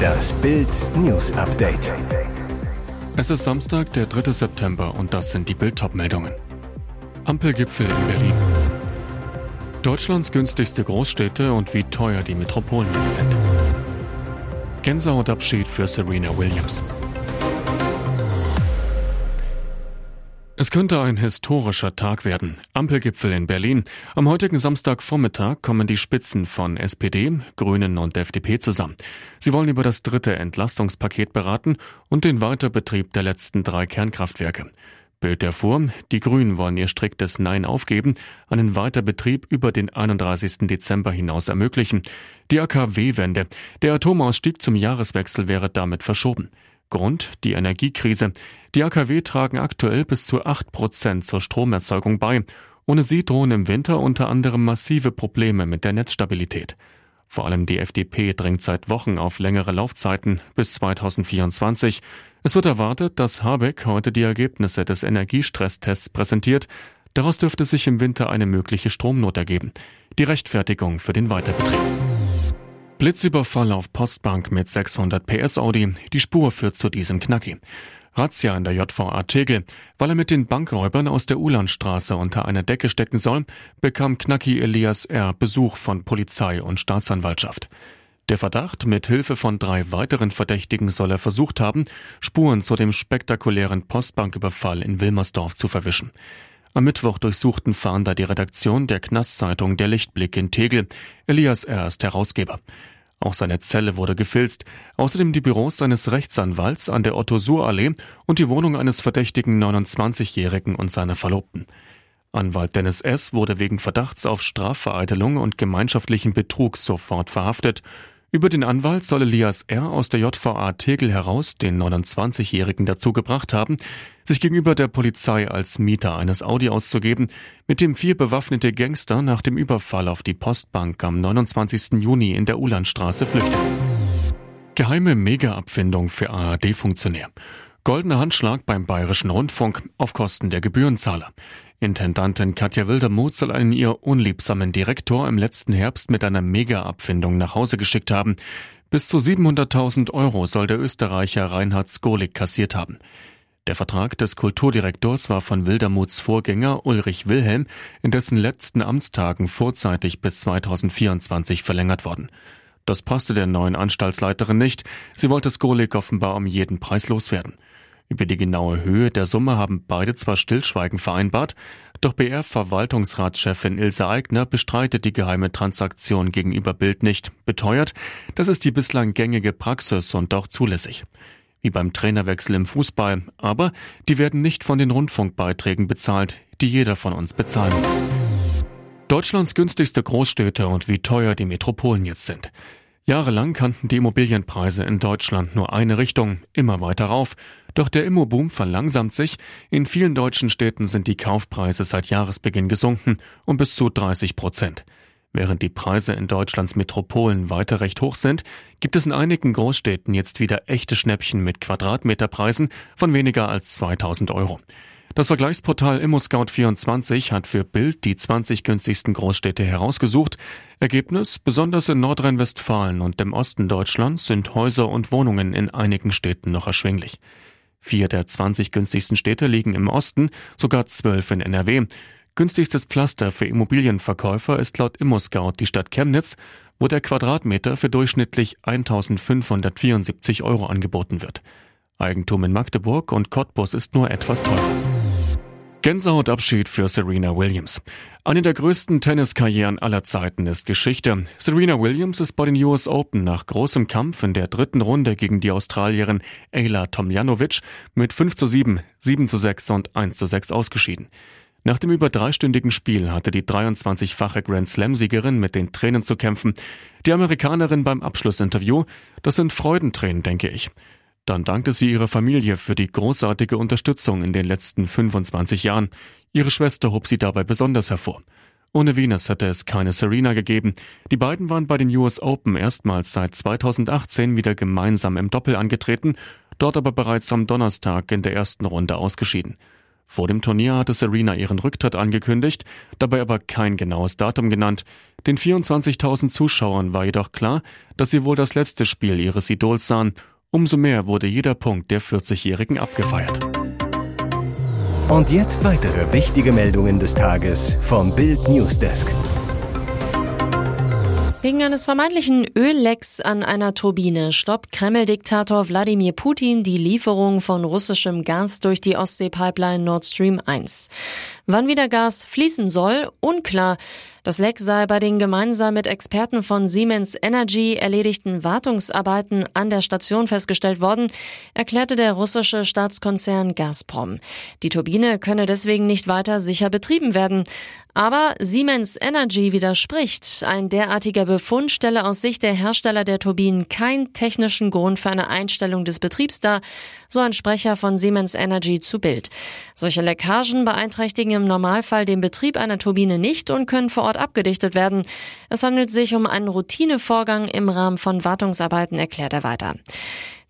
Das Bild News Update. Es ist Samstag, der 3. September und das sind die Bild meldungen Ampelgipfel in Berlin. Deutschlands günstigste Großstädte und wie teuer die Metropolen jetzt sind. Gänsehautabschied für Serena Williams. Es könnte ein historischer Tag werden. Ampelgipfel in Berlin. Am heutigen Samstagvormittag kommen die Spitzen von SPD, Grünen und FDP zusammen. Sie wollen über das dritte Entlastungspaket beraten und den Weiterbetrieb der letzten drei Kernkraftwerke. Bild der die Grünen wollen ihr striktes Nein aufgeben, einen Weiterbetrieb über den 31. Dezember hinaus ermöglichen. Die AKW-Wende. Der Atomausstieg zum Jahreswechsel wäre damit verschoben. Grund die Energiekrise. Die AKW tragen aktuell bis zu 8 Prozent zur Stromerzeugung bei. Ohne sie drohen im Winter unter anderem massive Probleme mit der Netzstabilität. Vor allem die FDP drängt seit Wochen auf längere Laufzeiten bis 2024. Es wird erwartet, dass Habeck heute die Ergebnisse des Energiestresstests präsentiert. Daraus dürfte sich im Winter eine mögliche Stromnot ergeben. Die Rechtfertigung für den Weiterbetrieb. Blitzüberfall auf Postbank mit 600 PS Audi. Die Spur führt zu diesem Knacki. Razzia in der JVA Tegel. Weil er mit den Bankräubern aus der Ulandstraße unter einer Decke stecken soll, bekam Knacki Elias R. Besuch von Polizei und Staatsanwaltschaft. Der Verdacht, mit Hilfe von drei weiteren Verdächtigen soll er versucht haben, Spuren zu dem spektakulären Postbanküberfall in Wilmersdorf zu verwischen. Am Mittwoch durchsuchten Fahnder die Redaktion der Knastzeitung Der Lichtblick in Tegel. Elias R. ist Herausgeber. Auch seine Zelle wurde gefilzt, außerdem die Büros seines Rechtsanwalts an der Otto-Suhr-Allee und die Wohnung eines verdächtigen 29-Jährigen und seiner Verlobten. Anwalt Dennis S. wurde wegen Verdachts auf Strafvereitelung und gemeinschaftlichen Betrug sofort verhaftet. Über den Anwalt soll Elias R. aus der JVA Tegel heraus den 29-Jährigen dazu gebracht haben, sich gegenüber der Polizei als Mieter eines Audi auszugeben, mit dem vier bewaffnete Gangster nach dem Überfall auf die Postbank am 29. Juni in der Ulandstraße flüchten. Geheime Mega-Abfindung für ARD-Funktionär. Goldener Handschlag beim Bayerischen Rundfunk auf Kosten der Gebührenzahler. Intendantin Katja Wildermuth soll einen ihr unliebsamen Direktor im letzten Herbst mit einer Mega-Abfindung nach Hause geschickt haben. Bis zu 700.000 Euro soll der Österreicher Reinhard Skolik kassiert haben. Der Vertrag des Kulturdirektors war von Wildermuths Vorgänger Ulrich Wilhelm in dessen letzten Amtstagen vorzeitig bis 2024 verlängert worden. Das passte der neuen Anstaltsleiterin nicht. Sie wollte Skolik offenbar um jeden Preis loswerden. Über die genaue Höhe der Summe haben beide zwar Stillschweigen vereinbart, doch BR-Verwaltungsratschefin Ilse Aigner bestreitet die geheime Transaktion gegenüber Bild nicht, beteuert, das ist die bislang gängige Praxis und auch zulässig. Wie beim Trainerwechsel im Fußball, aber die werden nicht von den Rundfunkbeiträgen bezahlt, die jeder von uns bezahlen muss. Deutschlands günstigste Großstädte und wie teuer die Metropolen jetzt sind. Jahrelang kannten die Immobilienpreise in Deutschland nur eine Richtung, immer weiter rauf. Doch der Immoboom verlangsamt sich. In vielen deutschen Städten sind die Kaufpreise seit Jahresbeginn gesunken um bis zu 30 Prozent. Während die Preise in Deutschlands Metropolen weiter recht hoch sind, gibt es in einigen Großstädten jetzt wieder echte Schnäppchen mit Quadratmeterpreisen von weniger als 2000 Euro. Das Vergleichsportal ImmoScout24 hat für Bild die 20 günstigsten Großstädte herausgesucht. Ergebnis, besonders in Nordrhein-Westfalen und dem Osten Deutschlands sind Häuser und Wohnungen in einigen Städten noch erschwinglich. Vier der 20 günstigsten Städte liegen im Osten, sogar zwölf in NRW. Günstigstes Pflaster für Immobilienverkäufer ist laut ImmoScout die Stadt Chemnitz, wo der Quadratmeter für durchschnittlich 1574 Euro angeboten wird. Eigentum in Magdeburg und Cottbus ist nur etwas teurer. Gänsehautabschied für Serena Williams. Eine der größten Tenniskarrieren aller Zeiten ist Geschichte. Serena Williams ist bei den US Open nach großem Kampf in der dritten Runde gegen die Australierin Ayla Tomljanovic mit 5 zu 7, 7 zu 6 und 1 zu 6 ausgeschieden. Nach dem über dreistündigen Spiel hatte die 23-fache Grand Slam-Siegerin mit den Tränen zu kämpfen. Die Amerikanerin beim Abschlussinterview, das sind Freudentränen, denke ich. Dann dankte sie ihrer Familie für die großartige Unterstützung in den letzten 25 Jahren. Ihre Schwester hob sie dabei besonders hervor. Ohne Venus hätte es keine Serena gegeben. Die beiden waren bei den US Open erstmals seit 2018 wieder gemeinsam im Doppel angetreten, dort aber bereits am Donnerstag in der ersten Runde ausgeschieden. Vor dem Turnier hatte Serena ihren Rücktritt angekündigt, dabei aber kein genaues Datum genannt. Den 24.000 Zuschauern war jedoch klar, dass sie wohl das letzte Spiel ihres Idols sahen. Umso mehr wurde jeder Punkt der 40-Jährigen abgefeiert. Und jetzt weitere wichtige Meldungen des Tages vom Bild Newsdesk. Wegen eines vermeintlichen Öllecks an einer Turbine stoppt Kreml-Diktator Wladimir Putin die Lieferung von russischem Gas durch die Ostsee-Pipeline Nord Stream 1. Wann wieder Gas fließen soll, unklar. Das Leck sei bei den gemeinsam mit Experten von Siemens Energy erledigten Wartungsarbeiten an der Station festgestellt worden, erklärte der russische Staatskonzern Gazprom. Die Turbine könne deswegen nicht weiter sicher betrieben werden. Aber Siemens Energy widerspricht. Ein derartiger Befund stelle aus Sicht der Hersteller der Turbinen keinen technischen Grund für eine Einstellung des Betriebs dar, so ein Sprecher von Siemens Energy zu Bild. Solche Leckagen beeinträchtigen im Normalfall den Betrieb einer Turbine nicht und können vor Ort abgedichtet werden. Es handelt sich um einen Routinevorgang im Rahmen von Wartungsarbeiten, erklärt er weiter.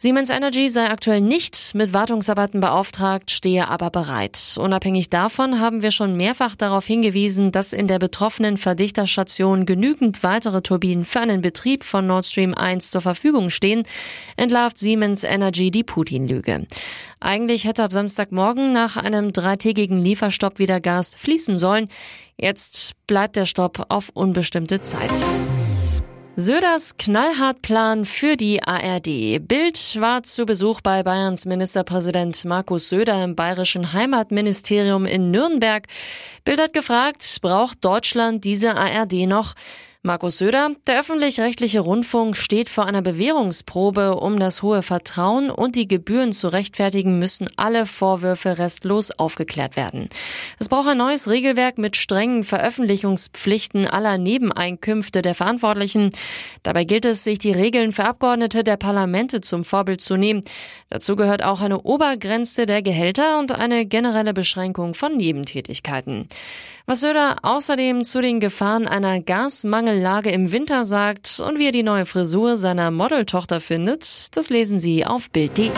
Siemens Energy sei aktuell nicht mit Wartungsarbeiten beauftragt, stehe aber bereit. Unabhängig davon haben wir schon mehrfach darauf hingewiesen, dass in der betroffenen Verdichterstation genügend weitere Turbinen für einen Betrieb von Nord Stream 1 zur Verfügung stehen, entlarvt Siemens Energy die Putin-Lüge. Eigentlich hätte ab Samstagmorgen nach einem dreitägigen Lieferstopp wieder Gas fließen sollen. Jetzt bleibt der Stopp auf unbestimmte Zeit. Söders Knallhartplan für die ARD. Bild war zu Besuch bei Bayerns Ministerpräsident Markus Söder im bayerischen Heimatministerium in Nürnberg. Bild hat gefragt, braucht Deutschland diese ARD noch? Markus Söder, der öffentlich-rechtliche Rundfunk steht vor einer Bewährungsprobe. Um das hohe Vertrauen und die Gebühren zu rechtfertigen, müssen alle Vorwürfe restlos aufgeklärt werden. Es braucht ein neues Regelwerk mit strengen Veröffentlichungspflichten aller Nebeneinkünfte der Verantwortlichen. Dabei gilt es, sich die Regeln für Abgeordnete der Parlamente zum Vorbild zu nehmen. Dazu gehört auch eine Obergrenze der Gehälter und eine generelle Beschränkung von Nebentätigkeiten. Was Söder außerdem zu den Gefahren einer Gasmangellage im Winter sagt und wie er die neue Frisur seiner Modeltochter findet, das lesen Sie auf Bild.de.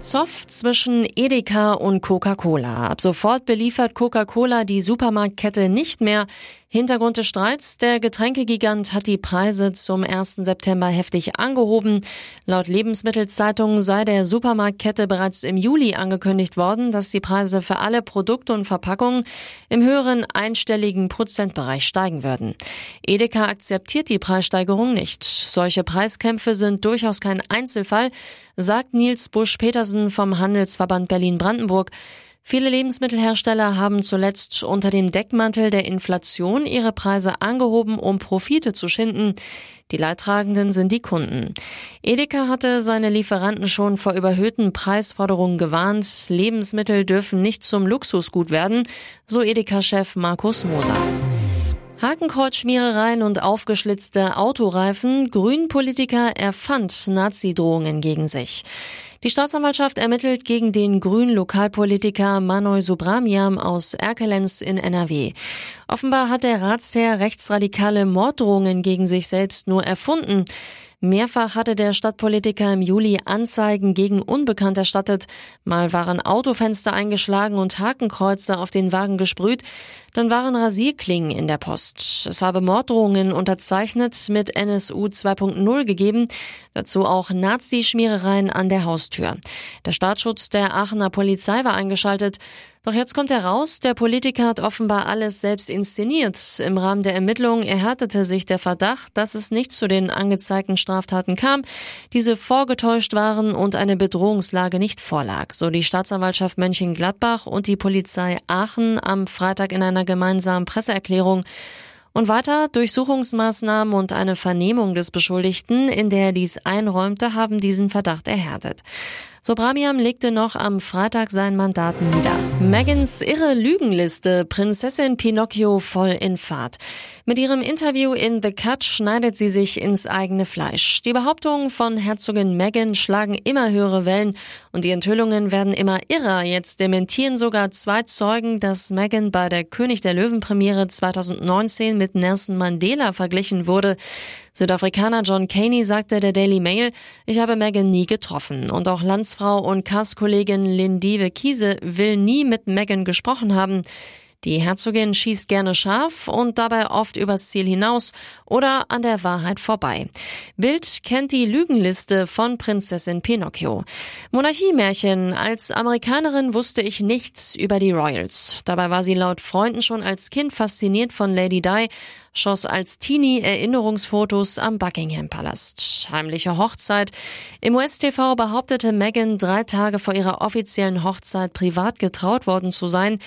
Zoff zwischen Edeka und Coca-Cola. Ab sofort beliefert Coca-Cola die Supermarktkette nicht mehr. Hintergrund des Streits, der Getränkegigant hat die Preise zum 1. September heftig angehoben. Laut Lebensmittelzeitung sei der Supermarktkette bereits im Juli angekündigt worden, dass die Preise für alle Produkte und Verpackungen im höheren einstelligen Prozentbereich steigen würden. Edeka akzeptiert die Preissteigerung nicht. Solche Preiskämpfe sind durchaus kein Einzelfall, sagt Nils Busch-Petersen vom Handelsverband Berlin-Brandenburg. Viele Lebensmittelhersteller haben zuletzt unter dem Deckmantel der Inflation ihre Preise angehoben, um Profite zu schinden. Die Leidtragenden sind die Kunden. Edeka hatte seine Lieferanten schon vor überhöhten Preisforderungen gewarnt. Lebensmittel dürfen nicht zum Luxusgut werden, so Edeka-Chef Markus Moser. Hakenkreuzschmierereien und aufgeschlitzte Autoreifen. Grünpolitiker erfand Nazi-Drohungen gegen sich. Die Staatsanwaltschaft ermittelt gegen den grünen Lokalpolitiker Manoy Subramiam aus Erkelenz in NRW. Offenbar hat der Ratsherr rechtsradikale Morddrohungen gegen sich selbst nur erfunden. Mehrfach hatte der Stadtpolitiker im Juli Anzeigen gegen Unbekannt erstattet. Mal waren Autofenster eingeschlagen und Hakenkreuze auf den Wagen gesprüht. Dann waren Rasierklingen in der Post. Es habe Morddrohungen unterzeichnet mit NSU 2.0 gegeben. Dazu auch Nazi-Schmierereien an der Haustür. Der Staatsschutz der Aachener Polizei war eingeschaltet. Doch jetzt kommt heraus, der Politiker hat offenbar alles selbst inszeniert. Im Rahmen der Ermittlungen erhärtete sich der Verdacht, dass es nicht zu den angezeigten Straftaten kam, diese vorgetäuscht waren und eine Bedrohungslage nicht vorlag, so die Staatsanwaltschaft Mönchengladbach und die Polizei Aachen am Freitag in einer gemeinsamen Presseerklärung. Und weiter Durchsuchungsmaßnahmen und eine Vernehmung des Beschuldigten, in der er dies einräumte, haben diesen Verdacht erhärtet. Sobramiam legte noch am Freitag sein Mandat nieder. Megans irre Lügenliste, Prinzessin Pinocchio voll in Fahrt. Mit ihrem Interview in The Cut schneidet sie sich ins eigene Fleisch. Die Behauptungen von Herzogin Meghan schlagen immer höhere Wellen und die Enthüllungen werden immer irrer. Jetzt dementieren sogar zwei Zeugen, dass Meghan bei der König der Löwen Premiere 2019 mit Nelson Mandela verglichen wurde. Südafrikaner John Caney sagte der Daily Mail, ich habe Meghan nie getroffen und auch Lanz Ehrenamtsfrau und Castkollegin Lindive Kiese will nie mit Meghan gesprochen haben. Die Herzogin schießt gerne scharf und dabei oft übers Ziel hinaus oder an der Wahrheit vorbei. Bild kennt die Lügenliste von Prinzessin Pinocchio. Monarchiemärchen. Als Amerikanerin wusste ich nichts über die Royals. Dabei war sie laut Freunden schon als Kind fasziniert von Lady Di, schoss als Teenie Erinnerungsfotos am Buckingham Palast. Heimliche Hochzeit. Im US-TV behauptete Meghan drei Tage vor ihrer offiziellen Hochzeit privat getraut worden zu sein.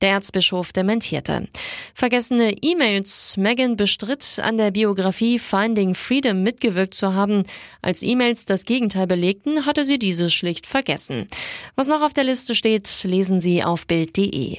Der Erzbischof dementierte. Vergessene E-Mails. Meghan bestritt, an der Biografie Finding Freedom mitgewirkt zu haben. Als E-Mails das Gegenteil belegten, hatte sie dieses schlicht vergessen. Was noch auf der Liste steht, lesen Sie auf Bild.de.